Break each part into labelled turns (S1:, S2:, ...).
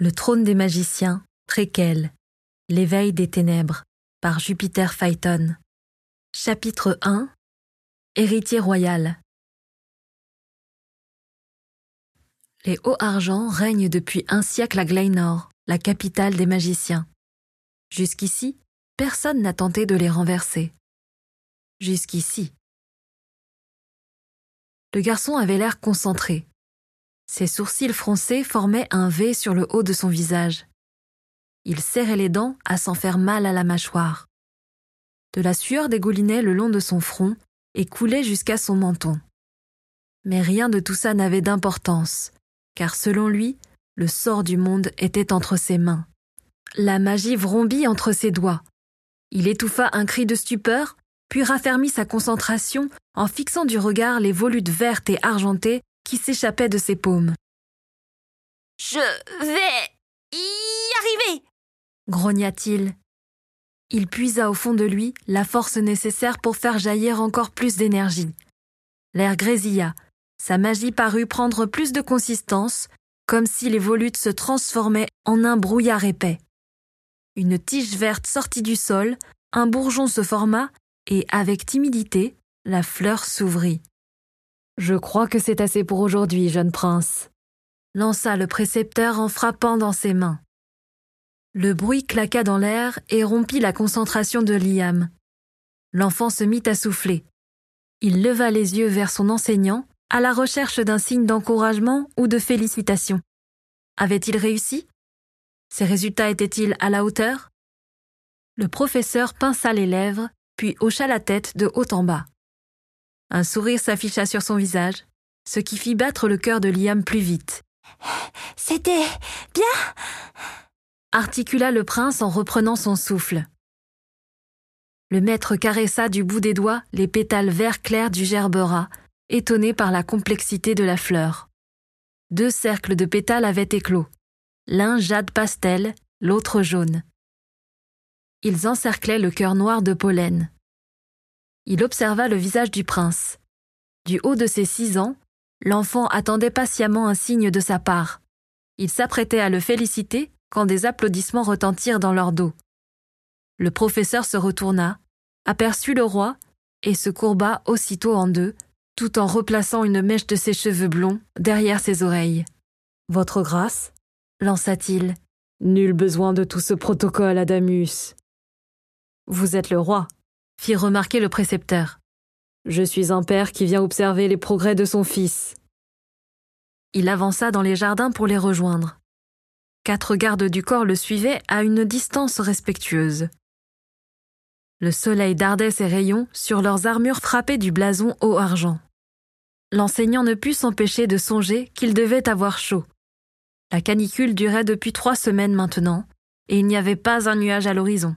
S1: Le trône des magiciens, préquel. L'éveil des ténèbres, par Jupiter Phaeton. Chapitre 1 Héritier royal. Les Hauts-Argents règnent depuis un siècle à Glenor, la capitale des magiciens. Jusqu'ici, personne n'a tenté de les renverser. Jusqu'ici. Le garçon avait l'air concentré. Ses sourcils froncés formaient un V sur le haut de son visage. Il serrait les dents à s'en faire mal à la mâchoire. De la sueur dégoulinait le long de son front et coulait jusqu'à son menton. Mais rien de tout ça n'avait d'importance, car selon lui, le sort du monde était entre ses mains. La magie vrombit entre ses doigts. Il étouffa un cri de stupeur, puis raffermit sa concentration en fixant du regard les volutes vertes et argentées qui s'échappaient de ses paumes.
S2: Je vais y arriver
S1: grogna-t-il. Il puisa au fond de lui la force nécessaire pour faire jaillir encore plus d'énergie. L'air grésilla, sa magie parut prendre plus de consistance, comme si les volutes se transformaient en un brouillard épais. Une tige verte sortit du sol, un bourgeon se forma, et avec timidité, la fleur s'ouvrit. Je crois que c'est assez pour aujourd'hui, jeune prince, lança le précepteur en frappant dans ses mains. Le bruit claqua dans l'air et rompit la concentration de Liam. L'enfant se mit à souffler. Il leva les yeux vers son enseignant, à la recherche d'un signe d'encouragement ou de félicitation. Avait-il réussi? Ses résultats étaient-ils à la hauteur? Le professeur pinça les lèvres, puis hocha la tête de haut en bas. Un sourire s'afficha sur son visage, ce qui fit battre le cœur de Liam plus vite.
S2: C'était bien
S1: articula le prince en reprenant son souffle. Le maître caressa du bout des doigts les pétales vert clairs du gerbera, étonné par la complexité de la fleur. Deux cercles de pétales avaient éclos, l'un jade pastel, l'autre jaune. Ils encerclaient le cœur noir de pollen il observa le visage du prince. Du haut de ses six ans, l'enfant attendait patiemment un signe de sa part. Il s'apprêtait à le féliciter quand des applaudissements retentirent dans leur dos. Le professeur se retourna, aperçut le roi et se courba aussitôt en deux, tout en replaçant une mèche de ses cheveux blonds derrière ses oreilles. Votre grâce lança-t-il. Nul besoin de tout ce protocole, Adamus. Vous êtes le roi, fit remarquer le précepteur. Je suis un père qui vient observer les progrès de son fils. Il avança dans les jardins pour les rejoindre. Quatre gardes du corps le suivaient à une distance respectueuse. Le soleil dardait ses rayons sur leurs armures frappées du blason haut argent. L'enseignant ne put s'empêcher de songer qu'il devait avoir chaud. La canicule durait depuis trois semaines maintenant, et il n'y avait pas un nuage à l'horizon.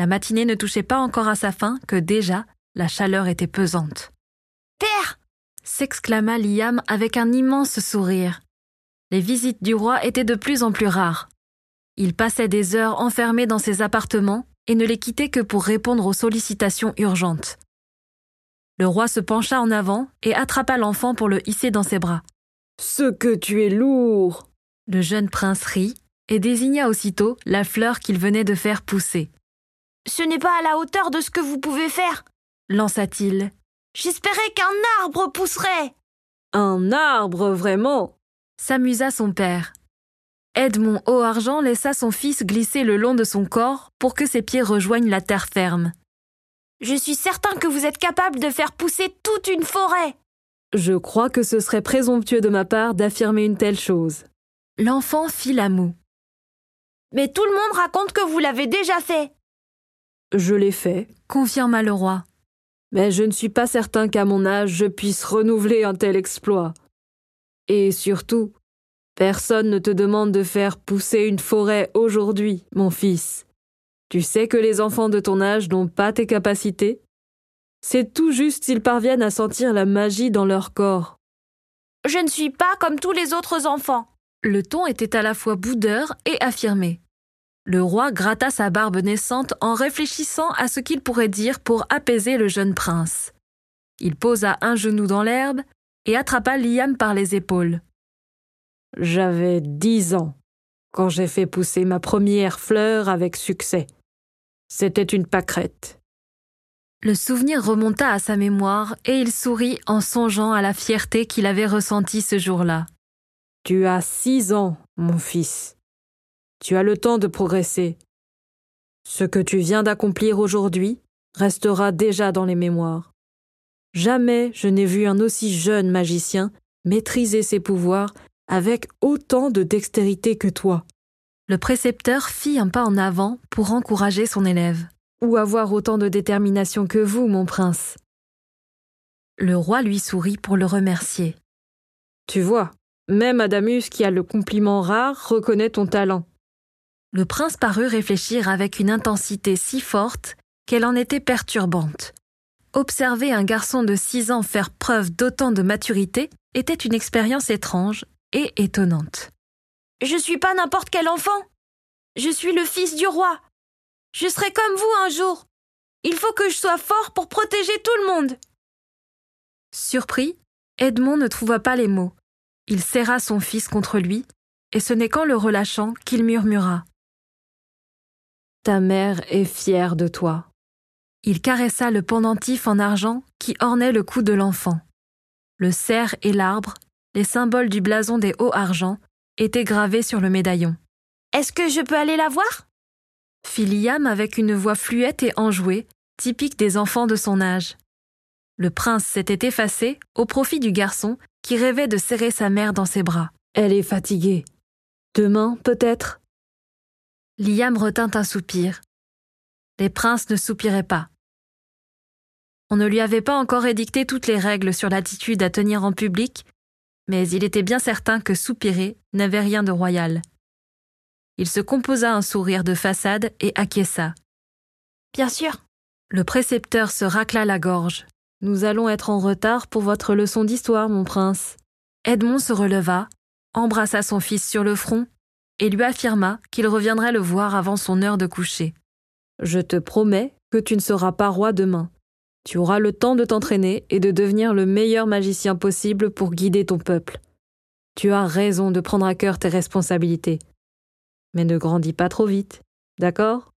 S1: La matinée ne touchait pas encore à sa fin que déjà la chaleur était pesante.
S2: Père
S1: s'exclama Liam avec un immense sourire. Les visites du roi étaient de plus en plus rares. Il passait des heures enfermé dans ses appartements et ne les quittait que pour répondre aux sollicitations urgentes. Le roi se pencha en avant et attrapa l'enfant pour le hisser dans ses bras. Ce que tu es lourd Le jeune prince rit et désigna aussitôt la fleur qu'il venait de faire pousser.
S2: Ce n'est pas à la hauteur de ce que vous pouvez faire,
S1: lança-t-il.
S2: J'espérais qu'un arbre pousserait.
S1: Un arbre, vraiment? S'amusa son père. Edmond Haut-Argent laissa son fils glisser le long de son corps pour que ses pieds rejoignent la terre ferme.
S2: Je suis certain que vous êtes capable de faire pousser toute une forêt.
S1: Je crois que ce serait présomptueux de ma part d'affirmer une telle chose. L'enfant fit la moue.
S2: Mais tout le monde raconte que vous l'avez déjà fait.
S1: Je l'ai fait, confirma le roi. Mais je ne suis pas certain qu'à mon âge je puisse renouveler un tel exploit. Et surtout, personne ne te demande de faire pousser une forêt aujourd'hui, mon fils. Tu sais que les enfants de ton âge n'ont pas tes capacités C'est tout juste s'ils parviennent à sentir la magie dans leur corps.
S2: Je ne suis pas comme tous les autres enfants.
S1: Le ton était à la fois boudeur et affirmé. Le roi gratta sa barbe naissante en réfléchissant à ce qu'il pourrait dire pour apaiser le jeune prince. Il posa un genou dans l'herbe et attrapa Liam par les épaules. J'avais dix ans,
S3: quand j'ai fait pousser ma première fleur avec succès. C'était une pâquerette.
S1: Le souvenir remonta à sa mémoire et il sourit en songeant à la fierté qu'il avait ressentie ce jour-là.
S3: Tu as six ans, mon fils. Tu as le temps de progresser. Ce que tu viens d'accomplir aujourd'hui restera déjà dans les mémoires. Jamais je n'ai vu un aussi jeune magicien maîtriser ses pouvoirs avec autant de dextérité que toi.
S1: Le précepteur fit un pas en avant pour encourager son élève.
S3: Ou avoir autant de détermination que vous, mon prince.
S1: Le roi lui sourit pour le remercier.
S3: Tu vois, même Adamus, qui a le compliment rare, reconnaît ton talent.
S1: Le prince parut réfléchir avec une intensité si forte qu'elle en était perturbante. Observer un garçon de six ans faire preuve d'autant de maturité était une expérience étrange et étonnante.
S2: Je suis pas n'importe quel enfant. Je suis le fils du roi. Je serai comme vous un jour. Il faut que je sois fort pour protéger tout le monde.
S1: Surpris, Edmond ne trouva pas les mots. Il serra son fils contre lui, et ce n'est qu'en le relâchant qu'il murmura.
S3: Ta mère est fière de toi.
S1: Il caressa le pendentif en argent qui ornait le cou de l'enfant. Le cerf et l'arbre, les symboles du blason des hauts argent, étaient gravés sur le médaillon.
S2: Est-ce que je peux aller la voir?
S1: Fit Liam avec une voix fluette et enjouée, typique des enfants de son âge. Le prince s'était effacé au profit du garçon qui rêvait de serrer sa mère dans ses bras.
S3: Elle est fatiguée. Demain, peut-être?
S1: Liam retint un soupir. Les princes ne soupiraient pas. On ne lui avait pas encore édicté toutes les règles sur l'attitude à tenir en public, mais il était bien certain que soupirer n'avait rien de royal. Il se composa un sourire de façade et acquiesça.
S2: Bien sûr.
S1: Le précepteur se racla la gorge.
S3: Nous allons être en retard pour votre leçon d'histoire, mon prince.
S1: Edmond se releva, embrassa son fils sur le front et lui affirma qu'il reviendrait le voir avant son heure de coucher.
S3: Je te promets que tu ne seras pas roi demain. Tu auras le temps de t'entraîner et de devenir le meilleur magicien possible pour guider ton peuple. Tu as raison de prendre à cœur tes responsabilités. Mais ne grandis pas trop vite, d'accord?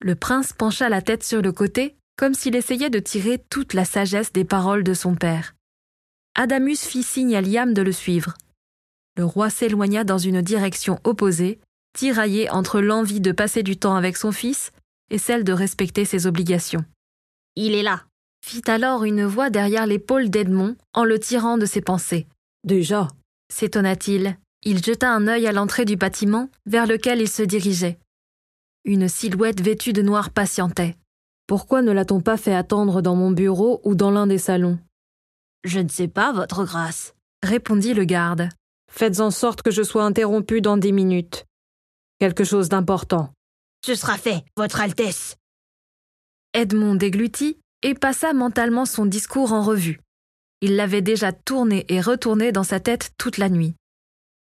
S1: Le prince pencha la tête sur le côté comme s'il essayait de tirer toute la sagesse des paroles de son père. Adamus fit signe à Liam de le suivre. Le roi s'éloigna dans une direction opposée, tiraillé entre l'envie de passer du temps avec son fils et celle de respecter ses obligations.
S2: Il est là,
S1: fit alors une voix derrière l'épaule d'Edmond en le tirant de ses pensées.
S3: Déjà
S1: s'étonna-t-il. Il jeta un œil à l'entrée du bâtiment vers lequel il se dirigeait. Une silhouette vêtue de noir patientait.
S3: Pourquoi ne l'a-t-on pas fait attendre dans mon bureau ou dans l'un des salons?
S2: Je ne sais pas, votre grâce,
S1: répondit le garde.
S3: Faites en sorte que je sois interrompu dans dix minutes. Quelque chose d'important.
S2: Ce sera fait, Votre Altesse.
S1: Edmond déglutit et passa mentalement son discours en revue. Il l'avait déjà tourné et retourné dans sa tête toute la nuit.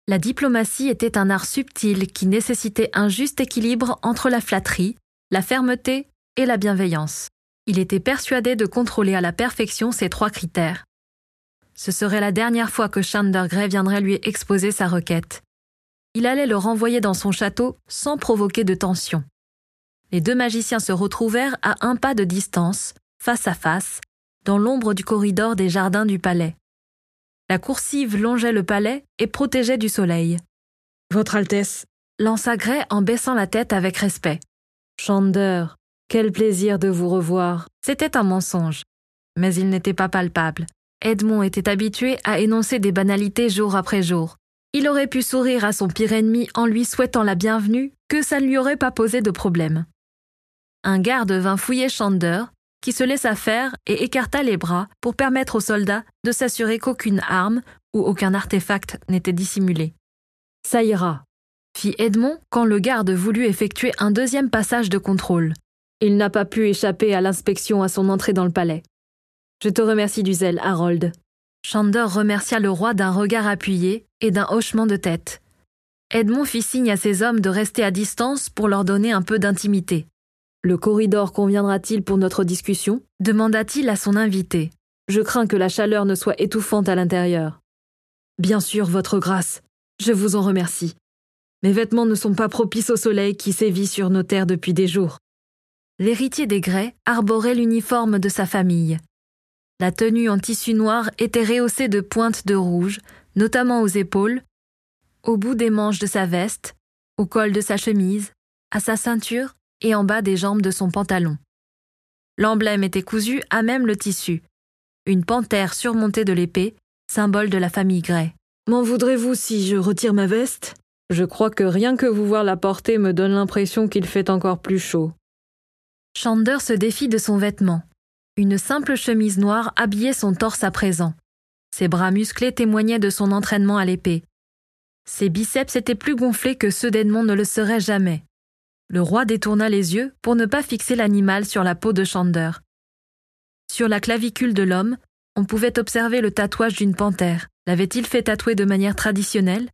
S1: La diplomatie était un art subtil qui nécessitait un juste équilibre entre la flatterie, la fermeté et la bienveillance. Il était persuadé de contrôler à la perfection ces trois critères. Ce serait la dernière fois que Chandergray viendrait lui exposer sa requête. Il allait le renvoyer dans son château sans provoquer de tension. Les deux magiciens se retrouvèrent à un pas de distance, face à face, dans l'ombre du corridor des jardins du palais. La coursive longeait le palais et protégeait du soleil.
S3: Votre Altesse,
S1: lança Gray en baissant la tête avec respect.
S3: Chander, quel plaisir de vous revoir.
S1: C'était un mensonge. Mais il n'était pas palpable. Edmond était habitué à énoncer des banalités jour après jour. Il aurait pu sourire à son pire ennemi en lui souhaitant la bienvenue, que ça ne lui aurait pas posé de problème. Un garde vint fouiller Chander, qui se laissa faire et écarta les bras pour permettre aux soldats de s'assurer qu'aucune arme ou aucun artefact n'était dissimulé.
S3: Ça ira,
S1: fit Edmond quand le garde voulut effectuer un deuxième passage de contrôle.
S3: Il n'a pas pu échapper à l'inspection à son entrée dans le palais. Je te remercie du zèle, Harold.
S1: Chander remercia le roi d'un regard appuyé et d'un hochement de tête. Edmond fit signe à ses hommes de rester à distance pour leur donner un peu d'intimité.
S3: Le corridor conviendra-t-il pour notre discussion?
S1: demanda-t-il à son invité.
S3: Je crains que la chaleur ne soit étouffante à l'intérieur.
S1: Bien sûr, votre grâce. Je vous en remercie.
S3: Mes vêtements ne sont pas propices au soleil qui sévit sur nos terres depuis des jours.
S1: L'héritier des Grès arborait l'uniforme de sa famille. La tenue en tissu noir était rehaussée de pointes de rouge, notamment aux épaules, au bout des manches de sa veste, au col de sa chemise, à sa ceinture et en bas des jambes de son pantalon. L'emblème était cousu à même le tissu, une panthère surmontée de l'épée, symbole de la famille Gray.
S3: M'en voudrez-vous si je retire ma veste? Je crois que rien que vous voir la porter me donne l'impression qu'il fait encore plus chaud.
S1: Chander se défie de son vêtement. Une simple chemise noire habillait son torse à présent. Ses bras musclés témoignaient de son entraînement à l'épée. Ses biceps étaient plus gonflés que ceux d'Edmond ne le seraient jamais. Le roi détourna les yeux pour ne pas fixer l'animal sur la peau de Chander. Sur la clavicule de l'homme, on pouvait observer le tatouage d'une panthère. L'avait-il fait tatouer de manière traditionnelle?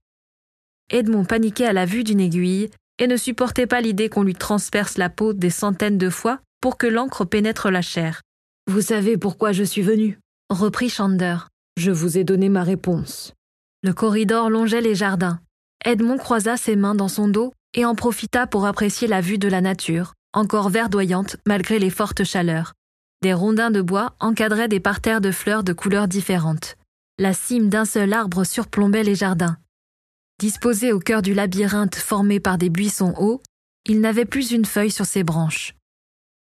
S1: Edmond paniquait à la vue d'une aiguille et ne supportait pas l'idée qu'on lui transperce la peau des centaines de fois pour que l'encre pénètre la chair.
S3: Vous savez pourquoi je suis venu
S1: reprit Chander.
S3: Je vous ai donné ma réponse.
S1: Le corridor longeait les jardins. Edmond croisa ses mains dans son dos et en profita pour apprécier la vue de la nature, encore verdoyante malgré les fortes chaleurs. Des rondins de bois encadraient des parterres de fleurs de couleurs différentes. La cime d'un seul arbre surplombait les jardins. Disposé au cœur du labyrinthe formé par des buissons hauts, il n'avait plus une feuille sur ses branches.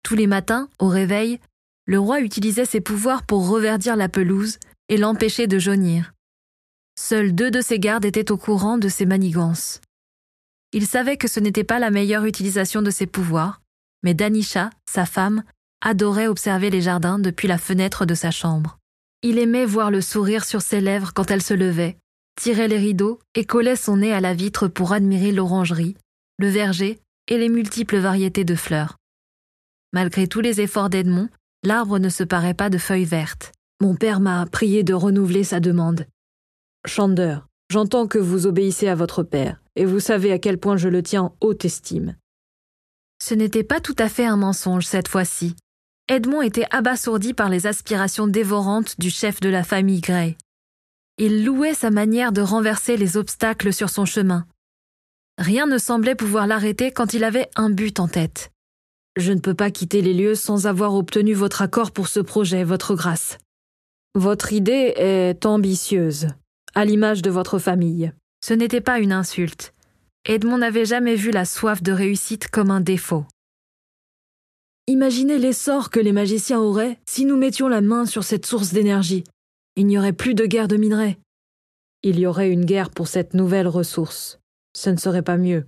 S1: Tous les matins, au réveil, le roi utilisait ses pouvoirs pour reverdir la pelouse et l'empêcher de jaunir. Seuls deux de ses gardes étaient au courant de ses manigances. Il savait que ce n'était pas la meilleure utilisation de ses pouvoirs, mais Danisha, sa femme, adorait observer les jardins depuis la fenêtre de sa chambre. Il aimait voir le sourire sur ses lèvres quand elle se levait, tirait les rideaux et collait son nez à la vitre pour admirer l'orangerie, le verger et les multiples variétés de fleurs. Malgré tous les efforts d'Edmond, l'arbre ne se parait pas de feuilles vertes.
S3: Mon père m'a prié de renouveler sa demande. Chander, j'entends que vous obéissez à votre père, et vous savez à quel point je le tiens en haute estime.
S1: Ce n'était pas tout à fait un mensonge cette fois-ci. Edmond était abasourdi par les aspirations dévorantes du chef de la famille Gray. Il louait sa manière de renverser les obstacles sur son chemin. Rien ne semblait pouvoir l'arrêter quand il avait un but en tête. Je ne peux pas quitter les lieux sans avoir obtenu votre accord pour ce projet, votre grâce.
S3: Votre idée est ambitieuse, à l'image de votre famille.
S1: Ce n'était pas une insulte. Edmond n'avait jamais vu la soif de réussite comme un défaut.
S3: Imaginez l'essor que les magiciens auraient si nous mettions la main sur cette source d'énergie. Il n'y aurait plus de guerre de minerais. Il y aurait une guerre pour cette nouvelle ressource. Ce ne serait pas mieux.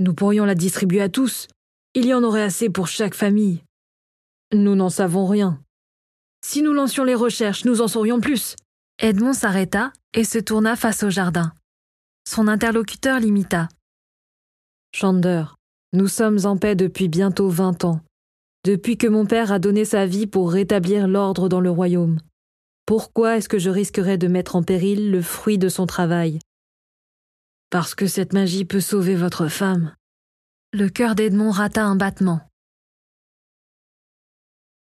S3: Nous pourrions la distribuer à tous. Il y en aurait assez pour chaque famille. Nous n'en savons rien. Si nous lancions les recherches, nous en saurions plus.
S1: Edmond s'arrêta et se tourna face au jardin. Son interlocuteur l'imita.
S3: Chander, nous sommes en paix depuis bientôt vingt ans, depuis que mon père a donné sa vie pour rétablir l'ordre dans le royaume. Pourquoi est-ce que je risquerais de mettre en péril le fruit de son travail? Parce que cette magie peut sauver votre femme.
S1: Le cœur d'Edmond rata un battement.